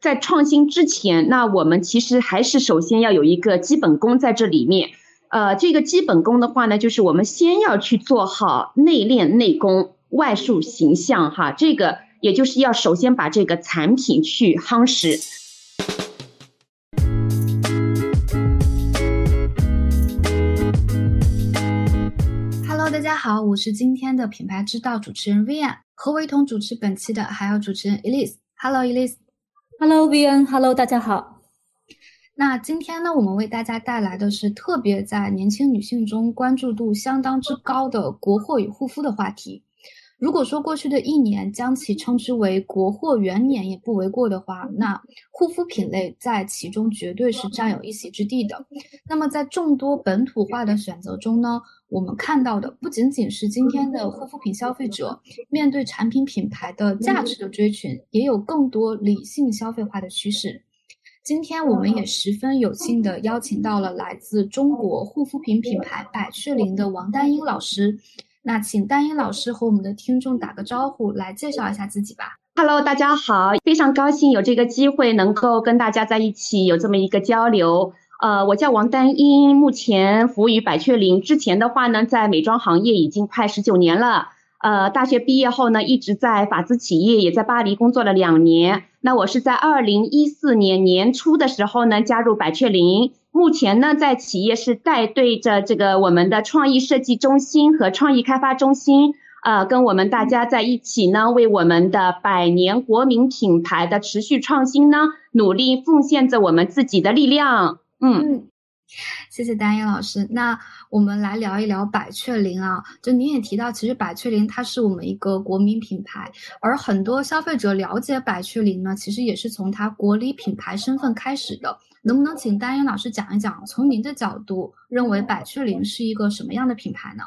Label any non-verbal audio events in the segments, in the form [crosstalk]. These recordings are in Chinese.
在创新之前，那我们其实还是首先要有一个基本功在这里面。呃，这个基本功的话呢，就是我们先要去做好内练内功、外树形象哈。这个也就是要首先把这个产品去夯实。Hello，大家好，我是今天的品牌之道主持人 Vian，和我一同主持本期的还有主持人 Elise。Hello，Elise。Hello VN，Hello 大家好。那今天呢，我们为大家带来的是特别在年轻女性中关注度相当之高的国货与护肤的话题。如果说过去的一年将其称之为国货元年也不为过的话，那护肤品类在其中绝对是占有一席之地的。那么在众多本土化的选择中呢，我们看到的不仅仅是今天的护肤品消费者面对产品品牌的价值的追寻，也有更多理性消费化的趋势。今天我们也十分有幸的邀请到了来自中国护肤品品牌百雀羚的王丹英老师。那请丹英老师和我们的听众打个招呼，来介绍一下自己吧。Hello，大家好，非常高兴有这个机会能够跟大家在一起有这么一个交流。呃，我叫王丹英，目前服务于百雀羚。之前的话呢，在美妆行业已经快十九年了。呃，大学毕业后呢，一直在法资企业，也在巴黎工作了两年。那我是在二零一四年年初的时候呢，加入百雀羚。目前呢，在企业是带队着这个我们的创意设计中心和创意开发中心，呃，跟我们大家在一起呢，为我们的百年国民品牌的持续创新呢，努力奉献着我们自己的力量。嗯。谢谢丹英老师。那我们来聊一聊百雀羚啊。就您也提到，其实百雀羚它是我们一个国民品牌，而很多消费者了解百雀羚呢，其实也是从它国礼品牌身份开始的。能不能请丹英老师讲一讲，从您的角度认为百雀羚是一个什么样的品牌呢？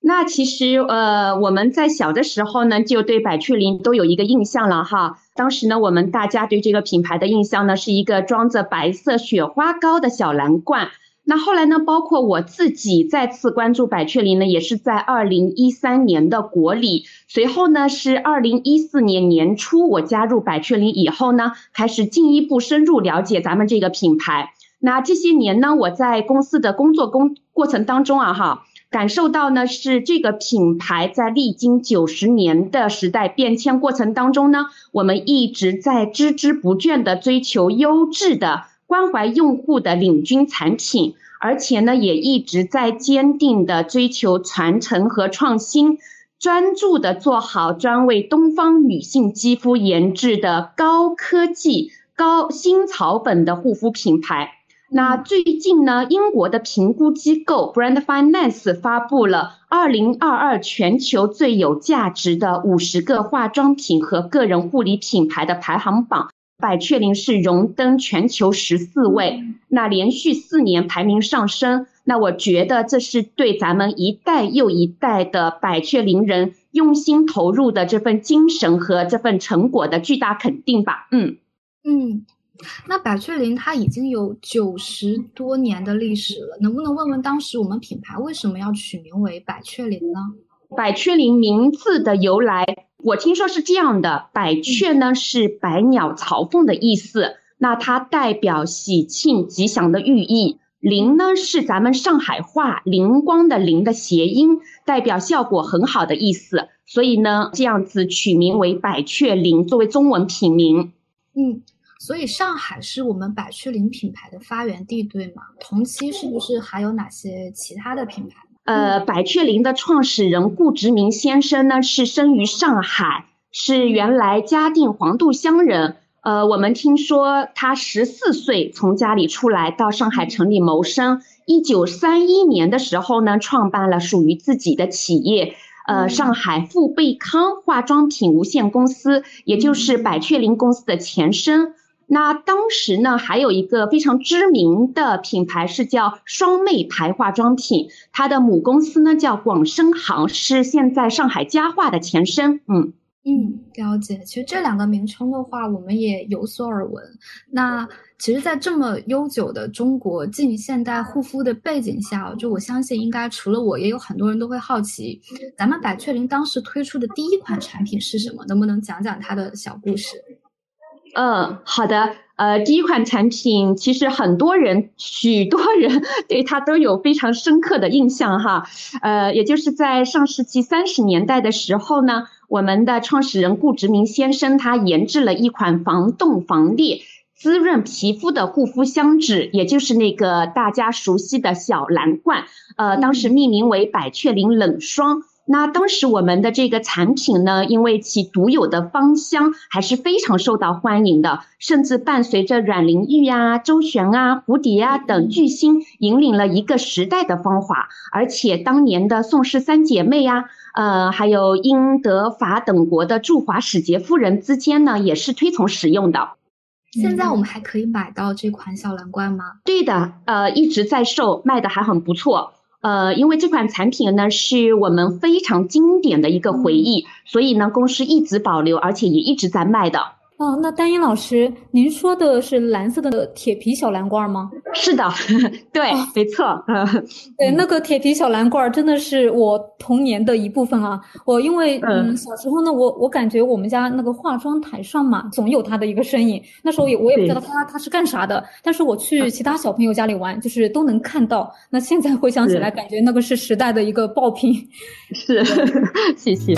那其实呃，我们在小的时候呢，就对百雀羚都有一个印象了哈。当时呢，我们大家对这个品牌的印象呢，是一个装着白色雪花膏的小蓝罐。那后来呢？包括我自己再次关注百雀羚呢，也是在二零一三年的国礼。随后呢，是二零一四年年初我加入百雀羚以后呢，开始进一步深入了解咱们这个品牌。那这些年呢，我在公司的工作工过程当中啊，哈，感受到呢是这个品牌在历经九十年的时代变迁过程当中呢，我们一直在孜孜不倦的追求优质的。关怀用户的领军产品，而且呢，也一直在坚定的追求传承和创新，专注的做好专为东方女性肌肤研制的高科技、高新草本的护肤品牌。那最近呢，英国的评估机构 Brand Finance 发布了二零二二全球最有价值的五十个化妆品和个人护理品牌的排行榜。百雀羚是荣登全球十四位，那连续四年排名上升，那我觉得这是对咱们一代又一代的百雀羚人用心投入的这份精神和这份成果的巨大肯定吧。嗯嗯，那百雀羚它已经有九十多年的历史了，能不能问问当时我们品牌为什么要取名为百雀羚呢？百雀羚名字的由来。我听说是这样的，百雀呢是百鸟朝凤的意思，那它代表喜庆吉祥的寓意。灵呢是咱们上海话灵光的灵的谐音，代表效果很好的意思。所以呢，这样子取名为百雀羚，作为中文品名。嗯，所以上海是我们百雀羚品牌的发源地，对吗？同期是不是还有哪些其他的品牌？呃，百雀羚的创始人顾直明先生呢，是生于上海，是原来嘉定黄渡乡人。呃，我们听说他十四岁从家里出来到上海城里谋生。一九三一年的时候呢，创办了属于自己的企业，呃，上海富贝康化妆品无限公司，也就是百雀羚公司的前身。那当时呢，还有一个非常知名的品牌是叫双妹牌化妆品，它的母公司呢叫广生行，是现在上海佳话的前身。嗯嗯，了解。其实这两个名称的话，我们也有所耳闻。那其实，在这么悠久的中国近现代护肤的背景下，就我相信，应该除了我，也有很多人都会好奇，咱们百雀羚当时推出的第一款产品是什么？能不能讲讲它的小故事？嗯，好的。呃，第一款产品其实很多人、许多人 [laughs] 对它都有非常深刻的印象哈。呃，也就是在上世纪三十年代的时候呢，我们的创始人顾殖民先生他研制了一款防冻防裂、滋润皮肤的护肤香脂，也就是那个大家熟悉的小蓝罐。呃，当时命名为百雀羚冷霜。那当时我们的这个产品呢，因为其独有的芳香还是非常受到欢迎的，甚至伴随着阮玲玉啊、周璇啊、蝴蝶啊等巨星，引领了一个时代的芳华。而且当年的宋氏三姐妹呀，呃，还有英、德、法等国的驻华使节夫人之间呢，也是推崇使用的。现在我们还可以买到这款小蓝罐吗？对的，呃，一直在售，卖的还很不错。呃，因为这款产品呢是我们非常经典的一个回忆，所以呢公司一直保留，而且也一直在卖的。哦，那丹英老师，您说的是蓝色的铁皮小蓝罐吗？是的，[laughs] 对，没错。嗯 [laughs] 对，那个铁皮小蓝罐真的是我童年的一部分啊。我因为嗯小时候呢，我我感觉我们家那个化妆台上嘛，总有他的一个身影。那时候也我也不知道他他是干啥的，但是我去其他小朋友家里玩，就是都能看到。那现在回想起来，感觉那个是时代的一个爆品。是，[laughs] 谢谢。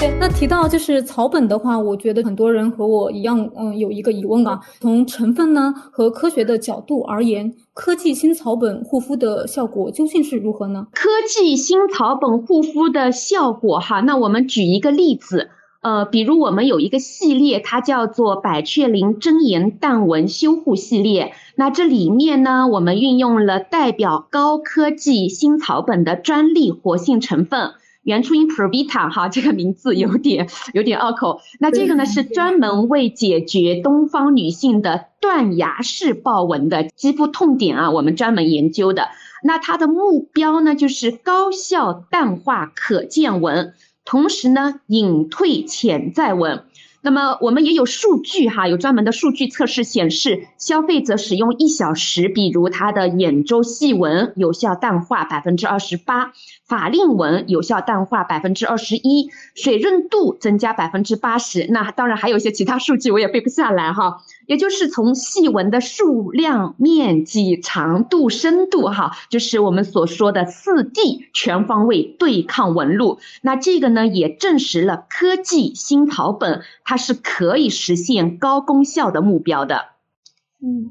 对，那提到就是草本的话，我觉得很多人和我一样，嗯，有一个疑问啊。从成分呢和科学的角度而言，科技新草本护肤的效果究竟是如何呢？科技新草本护肤的效果哈，那我们举一个例子，呃，比如我们有一个系列，它叫做百雀羚真颜淡纹修护系列。那这里面呢，我们运用了代表高科技新草本的专利活性成分。原初音 Provita 哈，这个名字有点有点拗口。那这个呢是专门为解决东方女性的断崖式豹纹的肌肤痛点啊，我们专门研究的。那它的目标呢就是高效淡化可见纹，同时呢隐退潜在纹。那么我们也有数据哈，有专门的数据测试显示，消费者使用一小时，比如他的眼周细纹有效淡化百分之二十八，法令纹有效淡化百分之二十一，水润度增加百分之八十。那当然还有一些其他数据，我也背不下来哈。也就是从细纹的数量、面积、长度、深度，哈，就是我们所说的四 D 全方位对抗纹路。那这个呢，也证实了科技新草本它是可以实现高功效的目标的。嗯，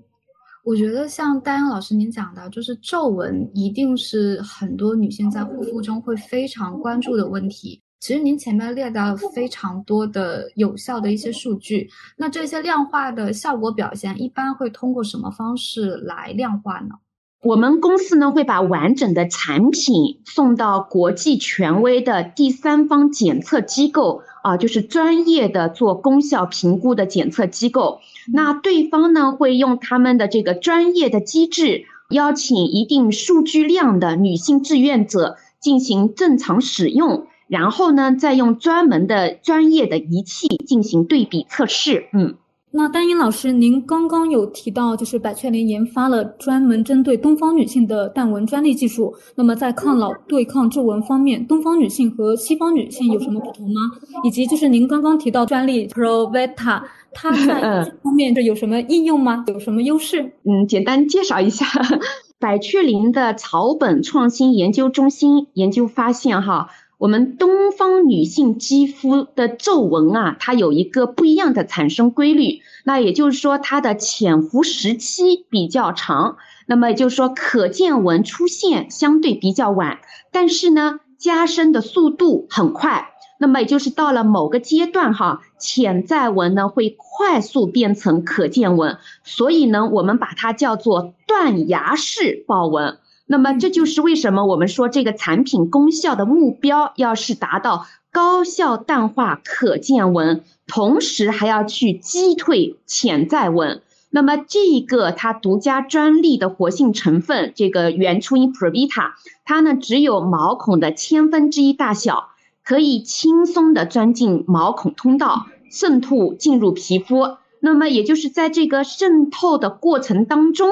我觉得像丹阳老师您讲的，就是皱纹一定是很多女性在护肤中会非常关注的问题。其实您前面列到非常多的有效的一些数据，那这些量化的效果表现一般会通过什么方式来量化呢？我们公司呢会把完整的产品送到国际权威的第三方检测机构啊，就是专业的做功效评估的检测机构。那对方呢会用他们的这个专业的机制，邀请一定数据量的女性志愿者进行正常使用。然后呢，再用专门的专业的仪器进行对比测试。嗯，那丹英老师，您刚刚有提到，就是百雀羚研发了专门针对东方女性的淡纹专利技术。那么在抗老、对抗皱纹方面，东方女性和西方女性有什么不同吗？以及就是您刚刚提到专利 Proveta，它在这方面是有什么应用吗？[laughs] 有什么优势？嗯，简单介绍一下，[laughs] 百雀羚的草本创新研究中心研究发现，哈。我们东方女性肌肤的皱纹啊，它有一个不一样的产生规律。那也就是说，它的潜伏时期比较长。那么也就是说，可见纹出现相对比较晚，但是呢，加深的速度很快。那么也就是到了某个阶段哈，潜在纹呢会快速变成可见纹。所以呢，我们把它叫做断崖式豹纹。那么这就是为什么我们说这个产品功效的目标要是达到高效淡化可见纹，同时还要去击退潜在纹。那么这一个它独家专利的活性成分，这个原初因 Provita，它呢只有毛孔的千分之一大小，可以轻松的钻进毛孔通道，渗透进入皮肤。那么也就是在这个渗透的过程当中。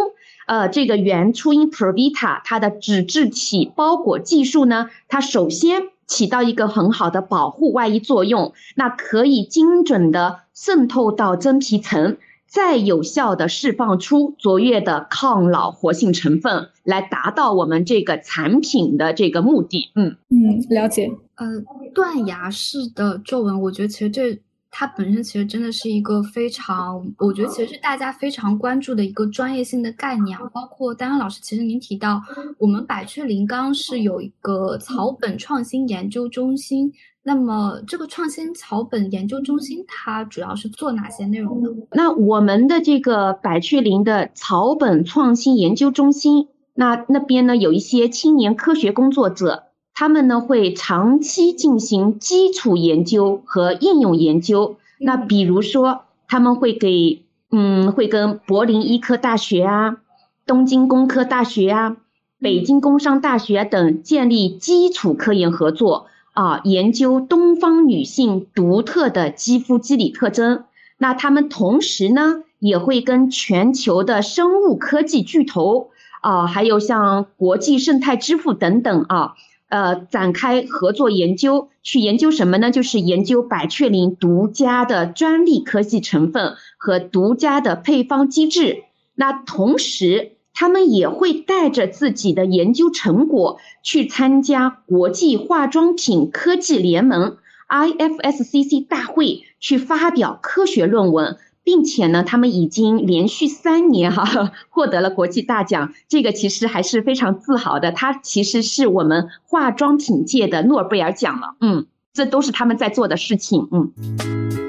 呃，这个原初音 Provita 它的脂质体包裹技术呢，它首先起到一个很好的保护外衣作用，那可以精准的渗透到真皮层。再有效的释放出卓越的抗老活性成分，来达到我们这个产品的这个目的。嗯嗯，了解。呃，断崖式的皱纹，我觉得其实这它本身其实真的是一个非常，我觉得其实是大家非常关注的一个专业性的概念。包括丹丹老师，其实您提到我们百雀羚刚是有一个草本创新研究中心。那么，这个创新草本研究中心它主要是做哪些内容呢？那我们的这个百雀羚的草本创新研究中心，那那边呢有一些青年科学工作者，他们呢会长期进行基础研究和应用研究。那比如说，他们会给嗯，会跟柏林医科大学啊、东京工科大学啊、北京工商大学等建立基础科研合作。啊，研究东方女性独特的肌肤肌理特征。那他们同时呢，也会跟全球的生物科技巨头啊，还有像国际生态支付等等啊，呃，展开合作研究。去研究什么呢？就是研究百雀羚独家的专利科技成分和独家的配方机制。那同时。他们也会带着自己的研究成果去参加国际化妆品科技联盟 IFSCC 大会，去发表科学论文，并且呢，他们已经连续三年哈 [laughs] 获得了国际大奖，这个其实还是非常自豪的。它其实是我们化妆品界的诺贝尔奖了，嗯，这都是他们在做的事情，嗯。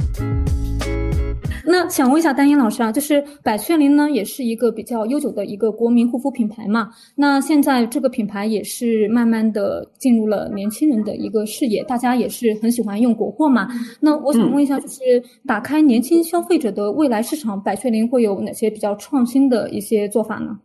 那想问一下丹英老师啊，就是百雀羚呢，也是一个比较悠久的一个国民护肤品牌嘛。那现在这个品牌也是慢慢的进入了年轻人的一个视野，大家也是很喜欢用国货嘛。那我想问一下，就是打开年轻消费者的未来市场，百雀羚会有哪些比较创新的一些做法呢？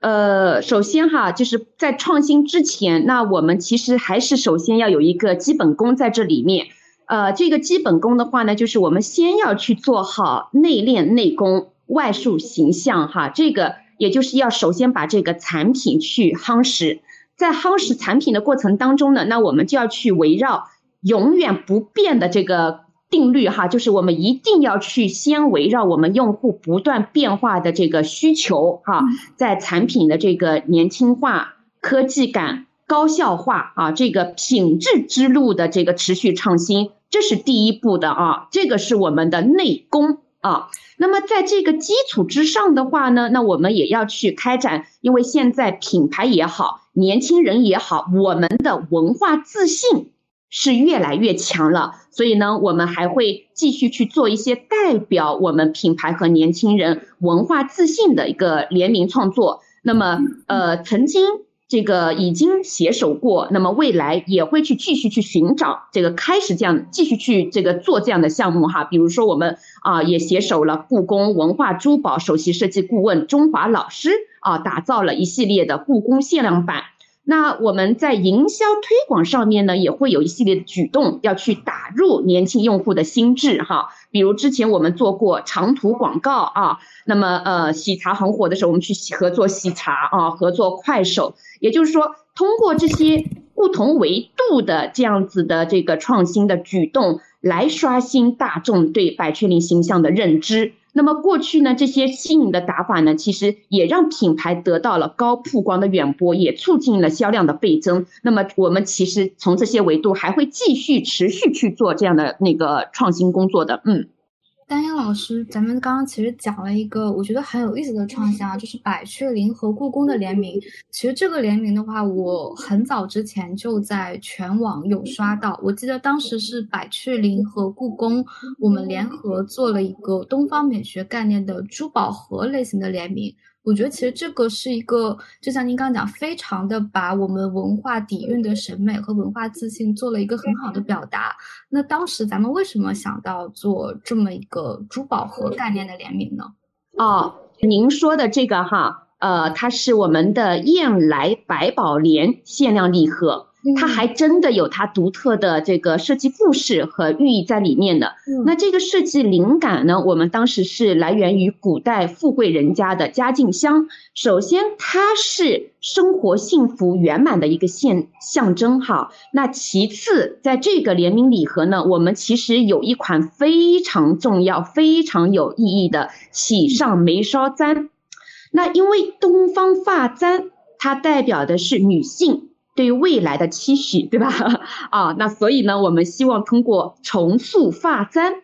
呃，首先哈，就是在创新之前，那我们其实还是首先要有一个基本功在这里面。呃，这个基本功的话呢，就是我们先要去做好内练内功、外树形象哈。这个也就是要首先把这个产品去夯实，在夯实产品的过程当中呢，那我们就要去围绕永远不变的这个定律哈，就是我们一定要去先围绕我们用户不断变化的这个需求哈，在产品的这个年轻化、科技感、高效化啊，这个品质之路的这个持续创新。这是第一步的啊，这个是我们的内功啊。那么在这个基础之上的话呢，那我们也要去开展，因为现在品牌也好，年轻人也好，我们的文化自信是越来越强了，所以呢，我们还会继续去做一些代表我们品牌和年轻人文化自信的一个联名创作。那么，呃，曾经。这个已经携手过，那么未来也会去继续去寻找这个开始这样继续去这个做这样的项目哈，比如说我们啊也携手了故宫文化珠宝首席设计顾问中华老师啊，打造了一系列的故宫限量版。那我们在营销推广上面呢，也会有一系列的举动，要去打入年轻用户的心智哈。比如之前我们做过长途广告啊，那么呃喜茶很火的时候，我们去合作喜茶啊，合作快手，也就是说通过这些不同维度的这样子的这个创新的举动，来刷新大众对百雀羚形象的认知。那么过去呢，这些新颖的打法呢，其实也让品牌得到了高曝光的远播，也促进了销量的倍增。那么我们其实从这些维度还会继续持续去做这样的那个创新工作的，嗯。丹英老师，咱们刚刚其实讲了一个我觉得很有意思的创新啊，就是百雀羚和故宫的联名。其实这个联名的话，我很早之前就在全网有刷到。我记得当时是百雀羚和故宫，我们联合做了一个东方美学概念的珠宝盒类型的联名。我觉得其实这个是一个，就像您刚刚讲，非常的把我们文化底蕴的审美和文化自信做了一个很好的表达。那当时咱们为什么想到做这么一个珠宝盒概念的联名呢？哦，您说的这个哈，呃，它是我们的燕来百宝莲限量礼盒。它还真的有它独特的这个设计故事和寓意在里面的。那这个设计灵感呢，我们当时是来源于古代富贵人家的家境箱。首先，它是生活幸福圆满的一个现象征哈。那其次，在这个联名礼盒呢，我们其实有一款非常重要、非常有意义的喜上眉梢簪。那因为东方发簪，它代表的是女性。对于未来的期许，对吧？[laughs] 啊，那所以呢，我们希望通过重塑发簪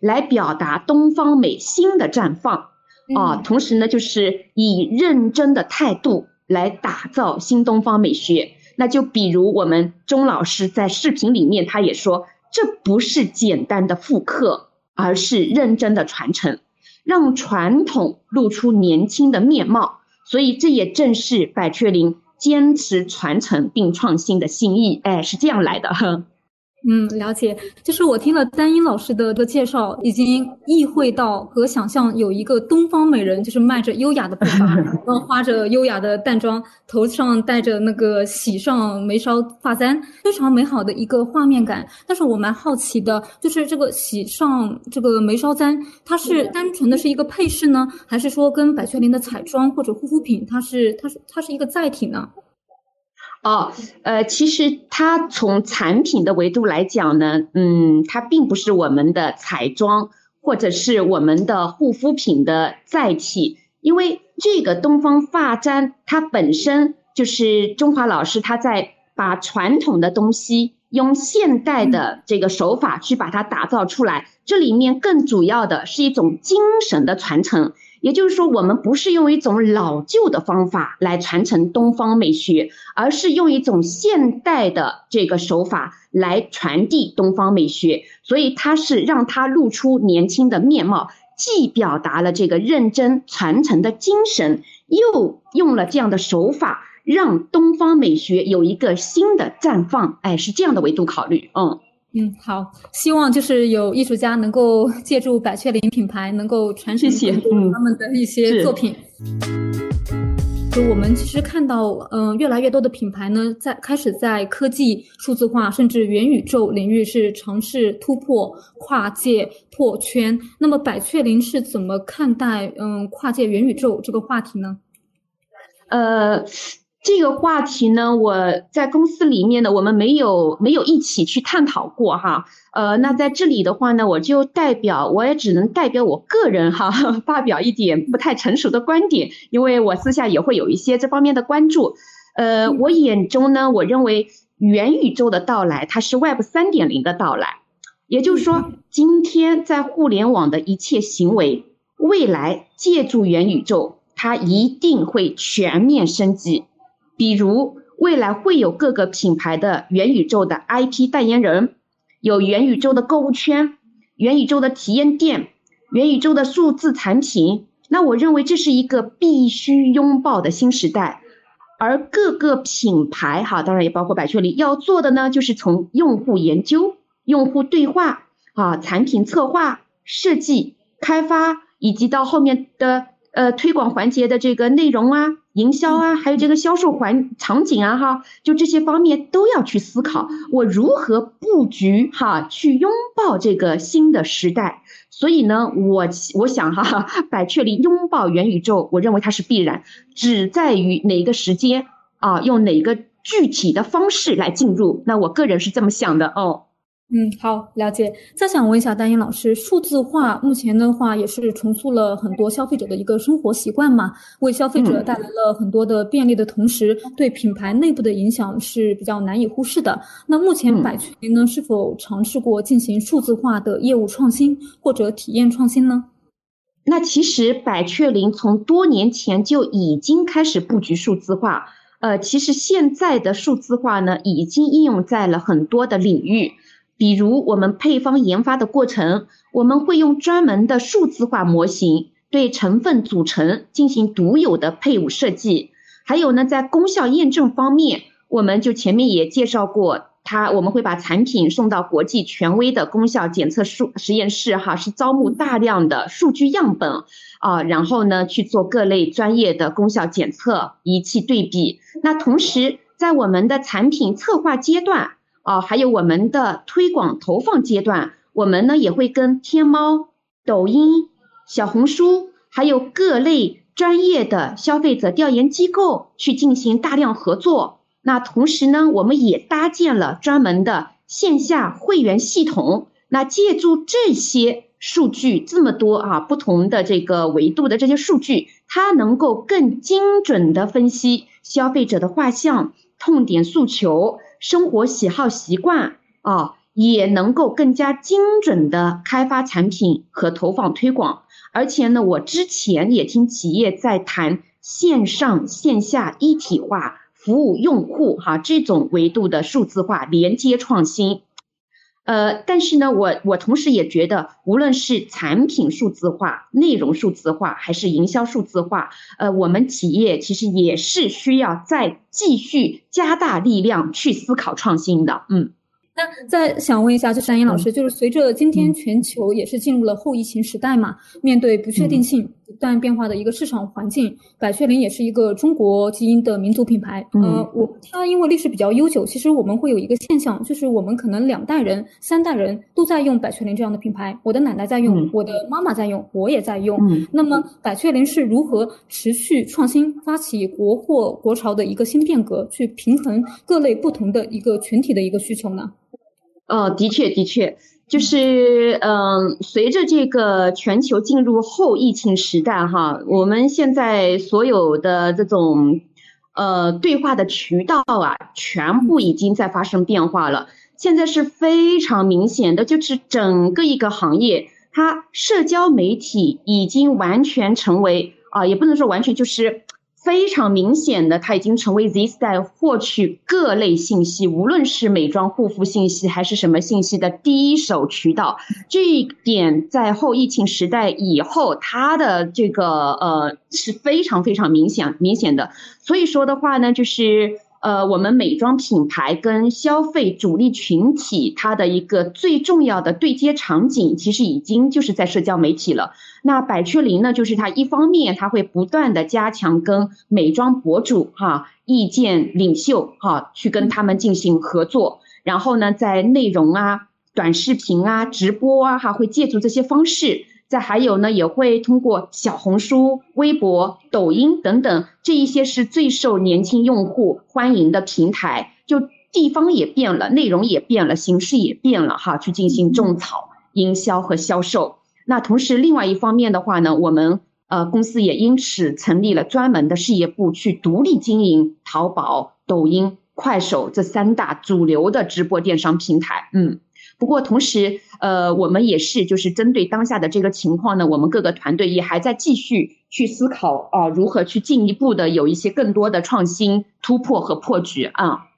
来表达东方美新的绽放啊，同时呢，就是以认真的态度来打造新东方美学。那就比如我们钟老师在视频里面，他也说，这不是简单的复刻，而是认真的传承，让传统露出年轻的面貌。所以这也正是百雀羚。坚持传承并创新的心意，哎，是这样来的。嗯，了解。就是我听了丹英老师的的介绍，已经意会到和想象有一个东方美人，就是迈着优雅的步伐，[laughs] 然后花着优雅的淡妆，头上戴着那个喜上眉梢发簪，非常美好的一个画面感。但是我蛮好奇的，就是这个喜上这个眉梢簪，它是单纯的是一个配饰呢，还是说跟百雀羚的彩妆或者护肤品，它是它是它是一个载体呢？哦，呃，其实它从产品的维度来讲呢，嗯，它并不是我们的彩妆或者是我们的护肤品的载体，因为这个东方发簪它本身就是中华老师他在把传统的东西用现代的这个手法去把它打造出来，这里面更主要的是一种精神的传承。也就是说，我们不是用一种老旧的方法来传承东方美学，而是用一种现代的这个手法来传递东方美学。所以，它是让它露出年轻的面貌，既表达了这个认真传承的精神，又用了这样的手法，让东方美学有一个新的绽放。哎，是这样的维度考虑，嗯。嗯，好，希望就是有艺术家能够 [laughs] 借助百雀羚品牌，能够传承他们的一些作品。就我们其实看到，嗯，越来越多的品牌呢，在开始在科技、数字化甚至元宇宙领域是尝试突破、跨界破圈。那么，百雀羚是怎么看待嗯跨界元宇宙这个话题呢？呃。这个话题呢，我在公司里面呢，我们没有没有一起去探讨过哈。呃，那在这里的话呢，我就代表，我也只能代表我个人哈，[laughs] 发表一点不太成熟的观点，因为我私下也会有一些这方面的关注。呃，我眼中呢，我认为元宇宙的到来，它是 Web 三点零的到来，也就是说，今天在互联网的一切行为，未来借助元宇宙，它一定会全面升级。比如，未来会有各个品牌的元宇宙的 IP 代言人，有元宇宙的购物圈、元宇宙的体验店、元宇宙的数字产品。那我认为这是一个必须拥抱的新时代。而各个品牌，哈，当然也包括百雀羚，要做的呢，就是从用户研究、用户对话啊、产品策划、设计、开发，以及到后面的呃推广环节的这个内容啊。营销啊，还有这个销售环场景啊，哈，就这些方面都要去思考，我如何布局哈，去拥抱这个新的时代。所以呢，我我想哈，百雀羚拥抱元宇宙，我认为它是必然，只在于哪个时间啊，用哪个具体的方式来进入。那我个人是这么想的哦。嗯，好，了解。再想问一下丹英老师，数字化目前的话也是重塑了很多消费者的一个生活习惯嘛，为消费者带来了很多的便利的同时，对品牌内部的影响是比较难以忽视的。那目前百雀羚呢，是否尝试过进行数字化的业务创新或者体验创新呢？那其实百雀羚从多年前就已经开始布局数字化，呃，其实现在的数字化呢，已经应用在了很多的领域。比如我们配方研发的过程，我们会用专门的数字化模型对成分组成进行独有的配伍设计。还有呢，在功效验证方面，我们就前面也介绍过，它我们会把产品送到国际权威的功效检测数实验室，哈，是招募大量的数据样本啊，然后呢去做各类专业的功效检测仪器对比。那同时，在我们的产品策划阶段啊，还有我们的推广投放阶段，我们呢也会跟天猫、抖音、小红书，还有各类专业的消费者调研机构去进行大量合作。那同时呢，我们也搭建了专门的线下会员系统。那借助这些数据，这么多啊不同的这个维度的这些数据，它能够更精准的分析消费者的画像、痛点诉求、生活喜好习惯啊，也能够更加精准的开发产品和投放推广。而且呢，我之前也听企业在谈线上线下一体化服务用户哈这种维度的数字化连接创新。呃，但是呢，我我同时也觉得，无论是产品数字化、内容数字化，还是营销数字化，呃，我们企业其实也是需要再继续加大力量去思考创新的，嗯。那再想问一下，就是山鹰老师，就是随着今天全球也是进入了后疫情时代嘛，面对不确定性不断变化的一个市场环境，百雀羚也是一个中国基因的民族品牌。呃，我它因为历史比较悠久，其实我们会有一个现象，就是我们可能两代人、三代人都在用百雀羚这样的品牌。我的奶奶在用，我的妈妈在用，我也在用。那么百雀羚是如何持续创新、发起国货国潮的一个新变革，去平衡各类不同的一个群体的一个需求呢？呃，的确，的确，就是，嗯，随着这个全球进入后疫情时代，哈，我们现在所有的这种，呃，对话的渠道啊，全部已经在发生变化了。现在是非常明显的，就是整个一个行业，它社交媒体已经完全成为啊，也不能说完全，就是。非常明显的，它已经成为 Z 时代获取各类信息，无论是美妆护肤信息还是什么信息的第一手渠道。这一点在后疫情时代以后，它的这个呃是非常非常明显明显的。所以说的话呢，就是。呃，我们美妆品牌跟消费主力群体，它的一个最重要的对接场景，其实已经就是在社交媒体了。那百雀羚呢，就是它一方面，它会不断的加强跟美妆博主哈、意见领袖哈，去跟他们进行合作，然后呢，在内容啊、短视频啊、直播啊哈，会借助这些方式。再还有呢，也会通过小红书、微博、抖音等等这一些是最受年轻用户欢迎的平台，就地方也变了，内容也变了，形式也变了哈，去进行种草、营销和销售。那同时，另外一方面的话呢，我们呃公司也因此成立了专门的事业部，去独立经营淘宝、抖音、快手这三大主流的直播电商平台。嗯。不过同时，呃，我们也是就是针对当下的这个情况呢，我们各个团队也还在继续去思考啊，如何去进一步的有一些更多的创新突破和破局啊。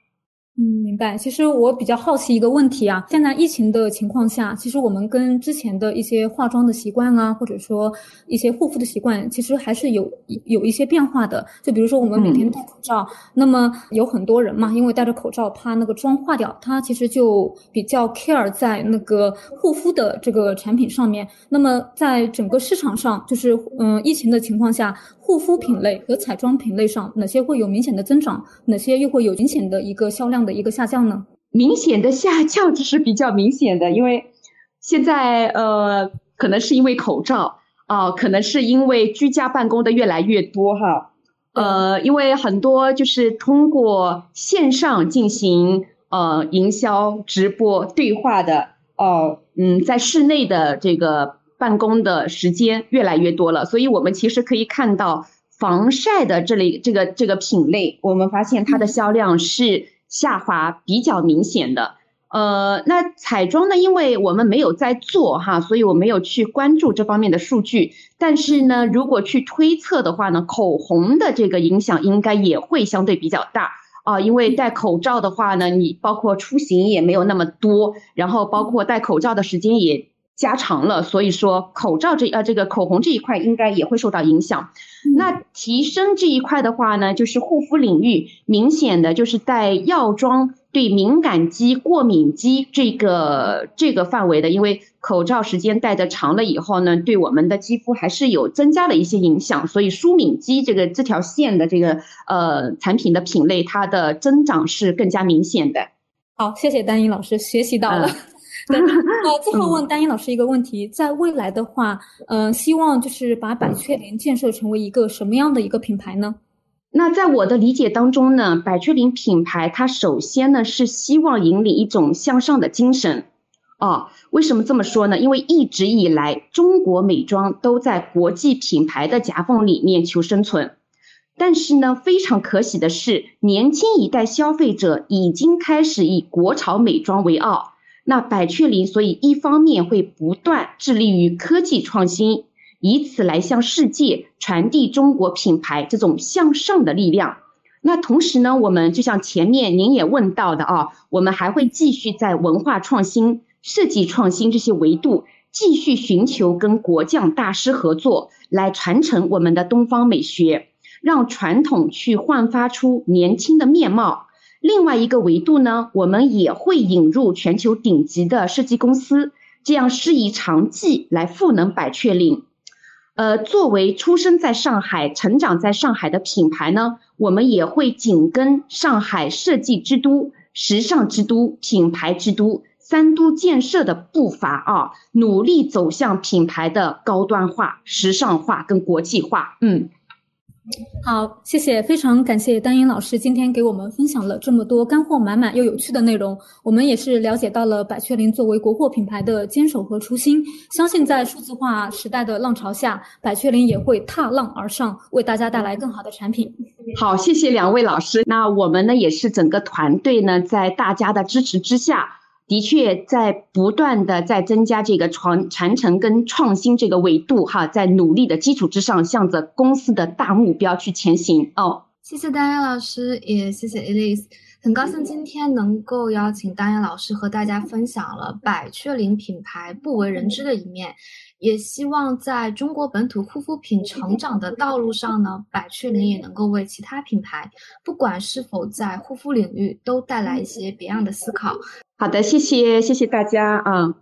嗯，明白。其实我比较好奇一个问题啊，现在疫情的情况下，其实我们跟之前的一些化妆的习惯啊，或者说一些护肤的习惯，其实还是有有一些变化的。就比如说我们每天戴口罩，那么有很多人嘛，因为戴着口罩怕那个妆化掉，他其实就比较 care 在那个护肤的这个产品上面。那么在整个市场上，就是嗯，疫情的情况下。护肤品类和彩妆品类上，哪些会有明显的增长？哪些又会有明显的一个销量的一个下降呢？明显的下降 [laughs] 这是比较明显的，因为现在呃，可能是因为口罩啊，可能是因为居家办公的越来越多哈，呃，因为很多就是通过线上进行呃营销、直播、对话的哦，嗯，在室内的这个。办公的时间越来越多了，所以我们其实可以看到防晒的这类这个这个品类，我们发现它的销量是下滑比较明显的。呃，那彩妆呢，因为我们没有在做哈，所以我没有去关注这方面的数据。但是呢，如果去推测的话呢，口红的这个影响应该也会相对比较大啊，因为戴口罩的话呢，你包括出行也没有那么多，然后包括戴口罩的时间也。加长了，所以说口罩这呃这个口红这一块应该也会受到影响。那提升这一块的话呢，就是护肤领域明显的就是在药妆对敏感肌、过敏肌这个这个范围的，因为口罩时间戴的长了以后呢，对我们的肌肤还是有增加了一些影响，所以舒敏肌这个这条线的这个呃产品的品类，它的增长是更加明显的。好，谢谢丹英老师，学习到了。呃，[laughs] 最后问丹英老师一个问题，在未来的话，嗯，希望就是把百雀羚建设成为一个什么样的一个品牌呢？那在我的理解当中呢，百雀羚品牌它首先呢是希望引领一种向上的精神。哦，为什么这么说呢？因为一直以来，中国美妆都在国际品牌的夹缝里面求生存。但是呢，非常可喜的是，年轻一代消费者已经开始以国潮美妆为傲。那百雀羚所以一方面会不断致力于科技创新，以此来向世界传递中国品牌这种向上的力量。那同时呢，我们就像前面您也问到的啊，我们还会继续在文化创新、设计创新这些维度，继续寻求跟国匠大师合作，来传承我们的东方美学，让传统去焕发出年轻的面貌。另外一个维度呢，我们也会引入全球顶级的设计公司，这样施以长技来赋能百雀羚。呃，作为出生在上海、成长在上海的品牌呢，我们也会紧跟上海设计之都、时尚之都、品牌之都三都建设的步伐啊，努力走向品牌的高端化、时尚化跟国际化。嗯。好，谢谢，非常感谢丹英老师今天给我们分享了这么多干货满满又有趣的内容。我们也是了解到了百雀羚作为国货品牌的坚守和初心。相信在数字化时代的浪潮下，百雀羚也会踏浪而上，为大家带来更好的产品。好，谢谢两位老师。那我们呢，也是整个团队呢，在大家的支持之下。的确，在不断的在增加这个传传承跟创新这个维度哈，在努力的基础之上，向着公司的大目标去前行哦。谢谢丹阳老师，也谢谢 Elise，很高兴今天能够邀请丹阳老师和大家分享了百雀羚品牌不为人知的一面。也希望在中国本土护肤品成长的道路上呢，百雀羚也能够为其他品牌，不管是否在护肤领域，都带来一些别样的思考。好的，谢谢，谢谢大家啊。